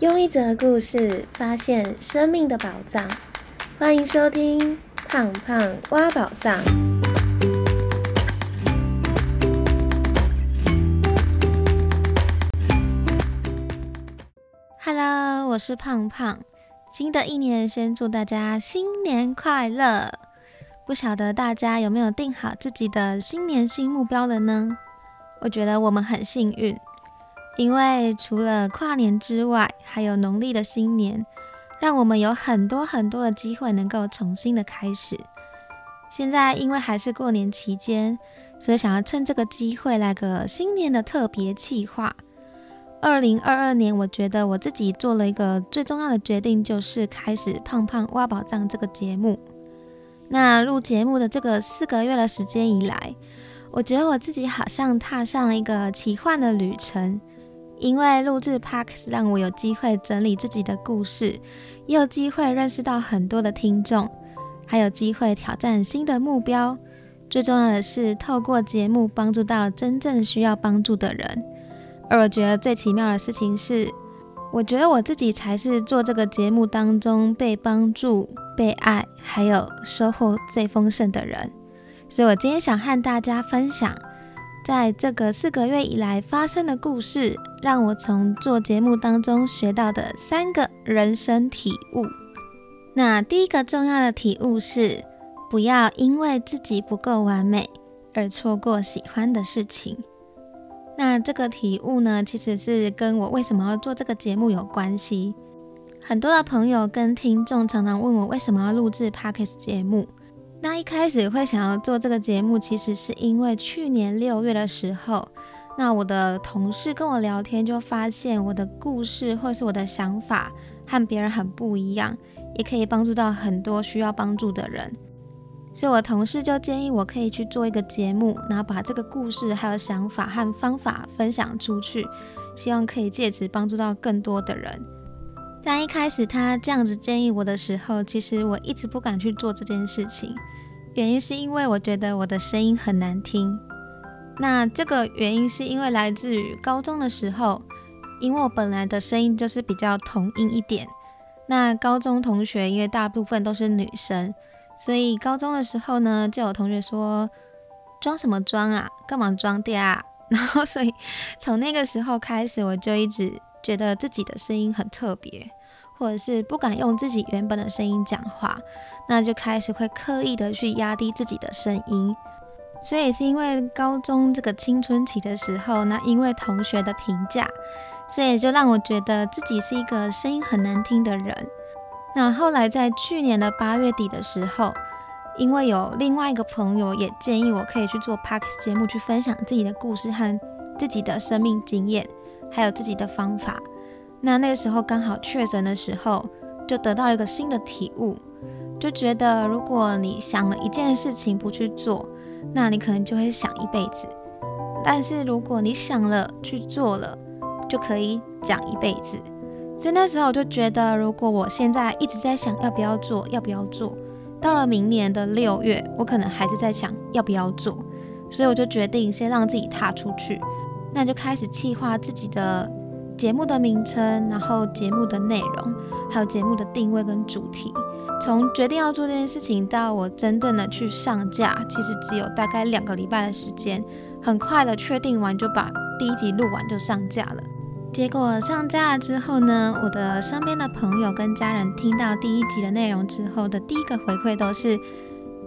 用一则故事发现生命的宝藏，欢迎收听《胖胖挖宝藏》。Hello，我是胖胖。新的一年，先祝大家新年快乐！不晓得大家有没有定好自己的新年新目标了呢？我觉得我们很幸运。因为除了跨年之外，还有农历的新年，让我们有很多很多的机会能够重新的开始。现在因为还是过年期间，所以想要趁这个机会来个新年的特别计划。二零二二年，我觉得我自己做了一个最重要的决定，就是开始《胖胖挖宝藏》这个节目。那录节目的这个四个月的时间以来，我觉得我自己好像踏上了一个奇幻的旅程。因为录制 Parks 让我有机会整理自己的故事，也有机会认识到很多的听众，还有机会挑战新的目标。最重要的是，透过节目帮助到真正需要帮助的人。而我觉得最奇妙的事情是，我觉得我自己才是做这个节目当中被帮助、被爱，还有收获最丰盛的人。所以我今天想和大家分享。在这个四个月以来发生的故事，让我从做节目当中学到的三个人生体悟。那第一个重要的体悟是，不要因为自己不够完美而错过喜欢的事情。那这个体悟呢，其实是跟我为什么要做这个节目有关系。很多的朋友跟听众常常问我，为什么要录制 Podcast 节目？那一开始会想要做这个节目，其实是因为去年六月的时候，那我的同事跟我聊天，就发现我的故事或是我的想法和别人很不一样，也可以帮助到很多需要帮助的人。所以，我同事就建议我可以去做一个节目，然后把这个故事还有想法和方法分享出去，希望可以借此帮助到更多的人。在一开始他这样子建议我的时候，其实我一直不敢去做这件事情。原因是因为我觉得我的声音很难听。那这个原因是因为来自于高中的时候，因为我本来的声音就是比较童音一点。那高中同学因为大部分都是女生，所以高中的时候呢，就有同学说：“装什么装啊？干嘛装嗲？”啊 然后所以从那个时候开始，我就一直。觉得自己的声音很特别，或者是不敢用自己原本的声音讲话，那就开始会刻意的去压低自己的声音。所以是因为高中这个青春期的时候，那因为同学的评价，所以就让我觉得自己是一个声音很难听的人。那后来在去年的八月底的时候，因为有另外一个朋友也建议我可以去做 Park 节目，去分享自己的故事和自己的生命经验。还有自己的方法，那那个时候刚好确诊的时候，就得到一个新的体悟，就觉得如果你想了一件事情不去做，那你可能就会想一辈子；但是如果你想了去做了，就可以讲一辈子。所以那时候我就觉得，如果我现在一直在想要不要做，要不要做，到了明年的六月，我可能还是在想要不要做，所以我就决定先让自己踏出去。那就开始计划自己的节目的名称，然后节目的内容，还有节目的定位跟主题。从决定要做这件事情到我真正的去上架，其实只有大概两个礼拜的时间。很快的确定完就把第一集录完就上架了。结果上架了之后呢，我的身边的朋友跟家人听到第一集的内容之后的第一个回馈都是：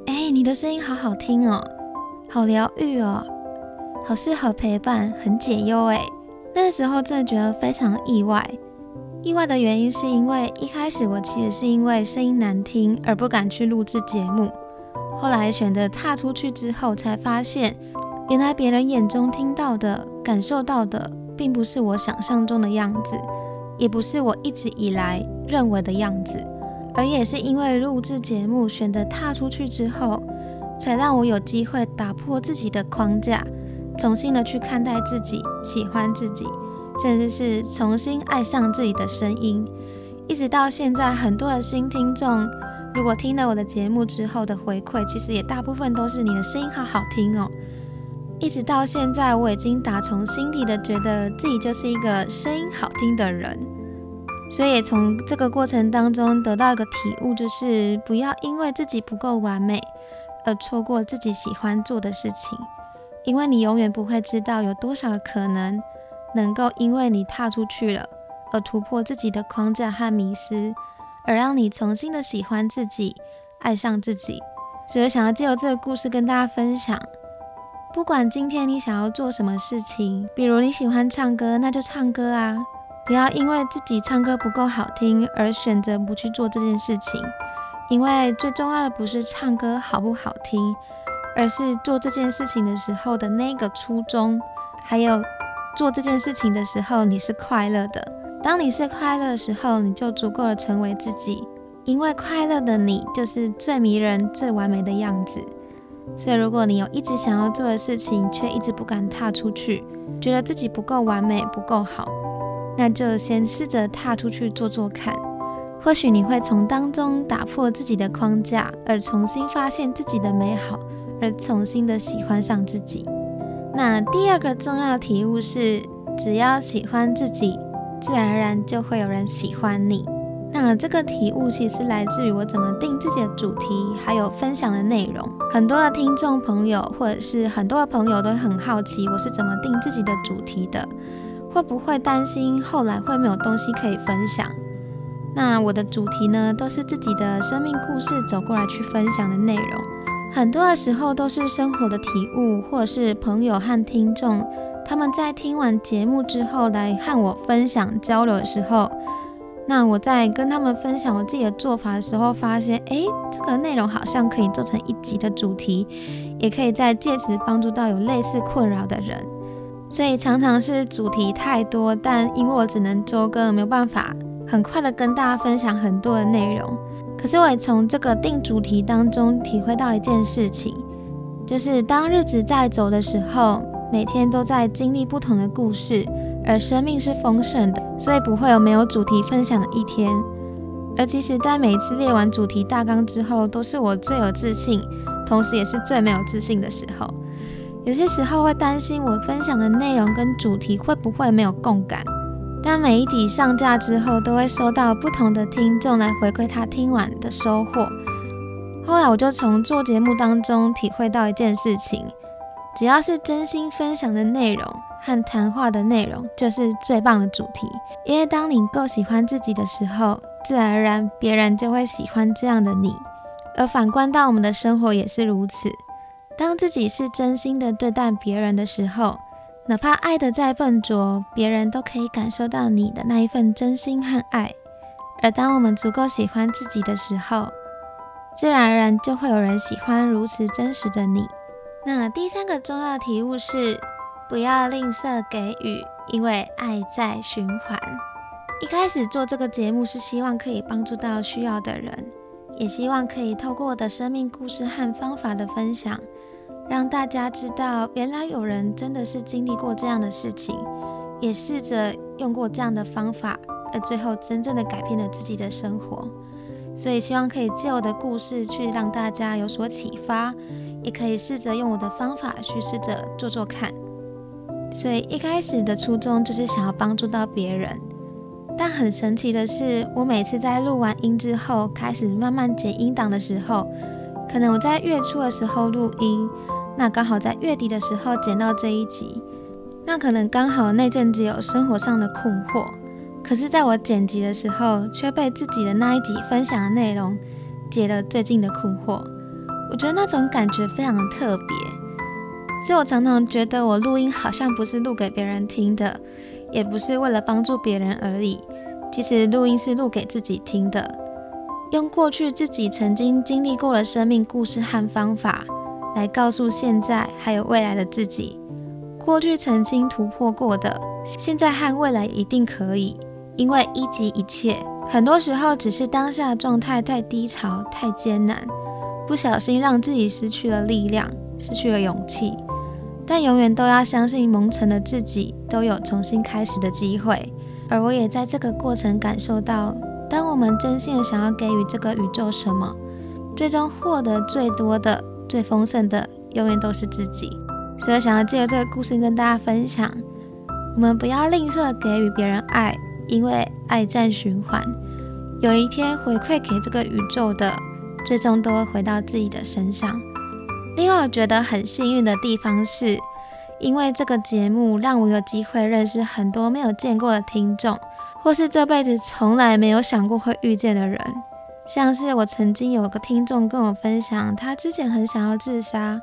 哎，你的声音好好听哦，好疗愈哦。好适合陪伴，很解忧诶。那时候真的觉得非常意外。意外的原因是因为一开始我其实是因为声音难听而不敢去录制节目，后来选择踏出去之后，才发现原来别人眼中听到的、感受到的，并不是我想象中的样子，也不是我一直以来认为的样子。而也是因为录制节目，选择踏出去之后，才让我有机会打破自己的框架。重新的去看待自己，喜欢自己，甚至是重新爱上自己的声音。一直到现在，很多的新听众，如果听了我的节目之后的回馈，其实也大部分都是你的声音好好听哦。一直到现在，我已经打从心底的觉得自己就是一个声音好听的人。所以从这个过程当中得到一个体悟，就是不要因为自己不够完美而错过自己喜欢做的事情，因为你永远不会知道有多少可能能够因为你踏出去了而突破自己的框架和迷思，而让你重新的喜欢自己，爱上自己。所以想要借由这个故事跟大家分享，不管今天你想要做什么事情，比如你喜欢唱歌，那就唱歌啊。不要因为自己唱歌不够好听而选择不去做这件事情，因为最重要的不是唱歌好不好听，而是做这件事情的时候的那个初衷，还有做这件事情的时候你是快乐的。当你是快乐的时候，你就足够的成为自己，因为快乐的你就是最迷人、最完美的样子。所以，如果你有一直想要做的事情，却一直不敢踏出去，觉得自己不够完美、不够好。那就先试着踏出去做做看，或许你会从当中打破自己的框架，而重新发现自己的美好，而重新的喜欢上自己。那第二个重要体悟是，只要喜欢自己，自然而然就会有人喜欢你。那这个体悟其实来自于我怎么定自己的主题，还有分享的内容。很多的听众朋友，或者是很多的朋友都很好奇，我是怎么定自己的主题的。会不会担心后来会没有东西可以分享？那我的主题呢，都是自己的生命故事走过来去分享的内容。很多的时候都是生活的体悟，或者是朋友和听众他们在听完节目之后来和我分享交流的时候，那我在跟他们分享我自己的做法的时候，发现诶，这个内容好像可以做成一集的主题，也可以在借此帮助到有类似困扰的人。所以常常是主题太多，但因为我只能周更，没有办法很快的跟大家分享很多的内容。可是我也从这个定主题当中体会到一件事情，就是当日子在走的时候，每天都在经历不同的故事，而生命是丰盛的，所以不会有没有主题分享的一天。而其实，在每次列完主题大纲之后，都是我最有自信，同时也是最没有自信的时候。有些时候会担心我分享的内容跟主题会不会没有共感，但每一集上架之后，都会收到不同的听众来回馈他听完的收获。后来我就从做节目当中体会到一件事情：只要是真心分享的内容和谈话的内容，就是最棒的主题。因为当你够喜欢自己的时候，自然而然别人就会喜欢这样的你。而反观到我们的生活也是如此。当自己是真心的对待别人的时候，哪怕爱的再笨拙，别人都可以感受到你的那一份真心和爱。而当我们足够喜欢自己的时候，自然而然就会有人喜欢如此真实的你。那第三个重要题目是：不要吝啬给予，因为爱在循环。一开始做这个节目是希望可以帮助到需要的人，也希望可以透过我的生命故事和方法的分享。让大家知道，原来有人真的是经历过这样的事情，也试着用过这样的方法，而最后真正的改变了自己的生活。所以希望可以借我的故事去让大家有所启发，也可以试着用我的方法去试着做做看。所以一开始的初衷就是想要帮助到别人，但很神奇的是，我每次在录完音之后，开始慢慢剪音档的时候。可能我在月初的时候录音，那刚好在月底的时候剪到这一集，那可能刚好那阵子有生活上的困惑，可是在我剪辑的时候，却被自己的那一集分享的内容解了最近的困惑。我觉得那种感觉非常特别，所以我常常觉得我录音好像不是录给别人听的，也不是为了帮助别人而已，其实录音是录给自己听的。用过去自己曾经经历过的生命故事和方法，来告诉现在还有未来的自己，过去曾经突破过的，现在和未来一定可以。因为一及一切，很多时候只是当下状态太低潮、太艰难，不小心让自己失去了力量，失去了勇气。但永远都要相信，蒙尘的自己都有重新开始的机会。而我也在这个过程感受到。当我们真心的想要给予这个宇宙什么，最终获得最多的、最丰盛的，永远都是自己。所以，想要借由这个故事跟大家分享：我们不要吝啬给予别人爱，因为爱在循环，有一天回馈给这个宇宙的，最终都会回到自己的身上。另外，我觉得很幸运的地方是，因为这个节目让我有机会认识很多没有见过的听众，或是这辈子从来没有想过会遇见的人。像是我曾经有个听众跟我分享，他之前很想要自杀，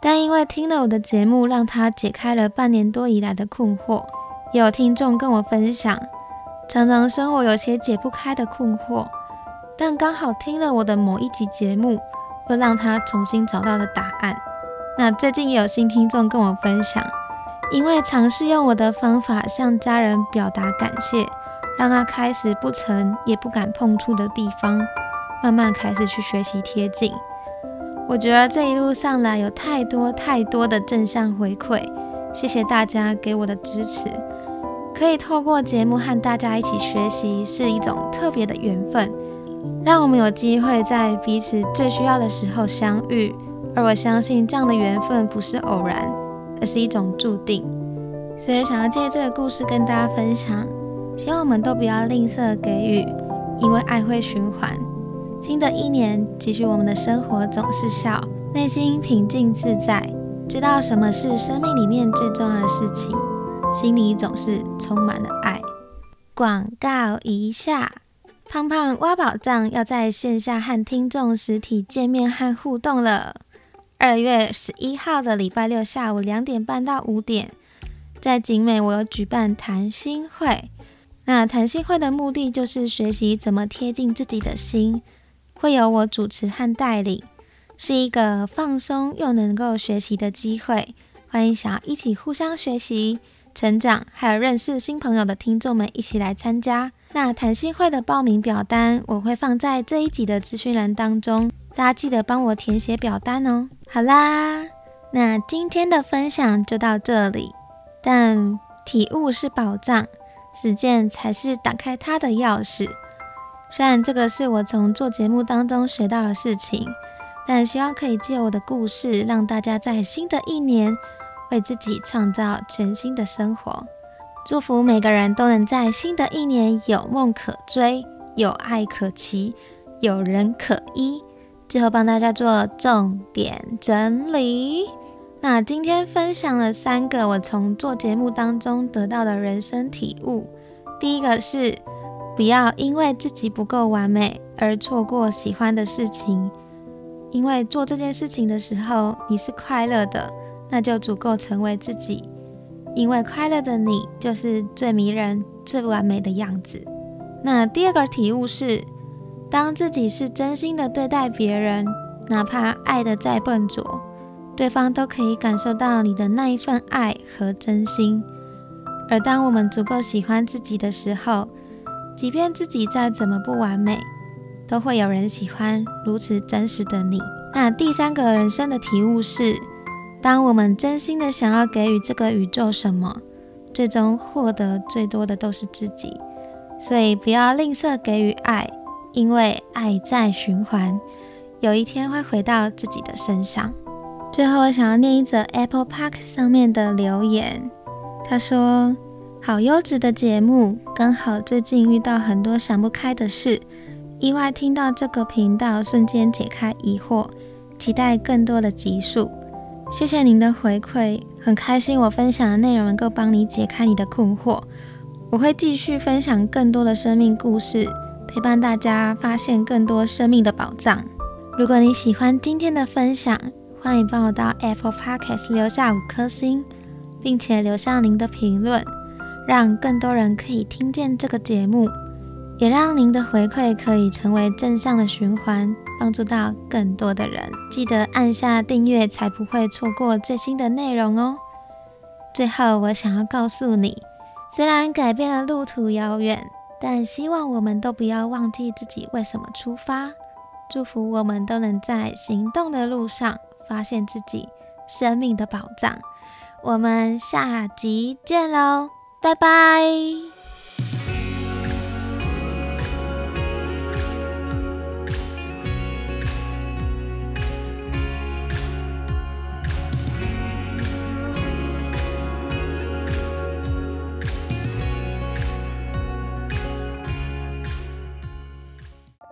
但因为听了我的节目，让他解开了半年多以来的困惑。也有听众跟我分享，常常生活有些解不开的困惑，但刚好听了我的某一集节目。会让他重新找到了答案。那最近也有新听众跟我分享，因为尝试用我的方法向家人表达感谢，让他开始不曾也不敢碰触的地方，慢慢开始去学习贴近。我觉得这一路上来有太多太多的正向回馈，谢谢大家给我的支持。可以透过节目和大家一起学习，是一种特别的缘分。让我们有机会在彼此最需要的时候相遇，而我相信这样的缘分不是偶然，而是一种注定。所以想要借这个故事跟大家分享，希望我们都不要吝啬给予，因为爱会循环。新的一年，继续我们的生活总是笑，内心平静自在，知道什么是生命里面最重要的事情，心里总是充满了爱。广告一下。胖胖挖宝藏要在线下和听众实体见面和互动了。二月十一号的礼拜六下午两点半到五点，在景美我有举办谈心会。那谈心会的目的就是学习怎么贴近自己的心，会有我主持和带领，是一个放松又能够学习的机会。欢迎想要一起互相学习、成长，还有认识新朋友的听众们一起来参加。那谈心会的报名表单我会放在这一集的资讯栏当中，大家记得帮我填写表单哦。好啦，那今天的分享就到这里。但体悟是宝藏，实践才是打开它的钥匙。虽然这个是我从做节目当中学到的事情，但希望可以借我的故事，让大家在新的一年为自己创造全新的生活。祝福每个人都能在新的一年有梦可追，有爱可期，有人可依。最后帮大家做重点整理。那今天分享了三个我从做节目当中得到的人生体悟。第一个是不要因为自己不够完美而错过喜欢的事情，因为做这件事情的时候你是快乐的，那就足够成为自己。因为快乐的你就是最迷人、最完美的样子。那第二个体悟是，当自己是真心的对待别人，哪怕爱的再笨拙，对方都可以感受到你的那一份爱和真心。而当我们足够喜欢自己的时候，即便自己再怎么不完美，都会有人喜欢如此真实的你。那第三个人生的体悟是。当我们真心的想要给予这个宇宙什么，最终获得最多的都是自己。所以不要吝啬给予爱，因为爱在循环，有一天会回到自己的身上。最后，我想要念一则 Apple Park 上面的留言。他说：“好优质的节目，刚好最近遇到很多想不开的事，意外听到这个频道，瞬间解开疑惑，期待更多的集数。”谢谢您的回馈，很开心我分享的内容能够帮你解开你的困惑。我会继续分享更多的生命故事，陪伴大家发现更多生命的宝藏。如果你喜欢今天的分享，欢迎帮我到 Apple Podcast 留下五颗星，并且留下您的评论，让更多人可以听见这个节目。也让您的回馈可以成为正向的循环，帮助到更多的人。记得按下订阅，才不会错过最新的内容哦。最后，我想要告诉你，虽然改变了路途遥远，但希望我们都不要忘记自己为什么出发。祝福我们都能在行动的路上发现自己生命的宝藏。我们下集见喽，拜拜。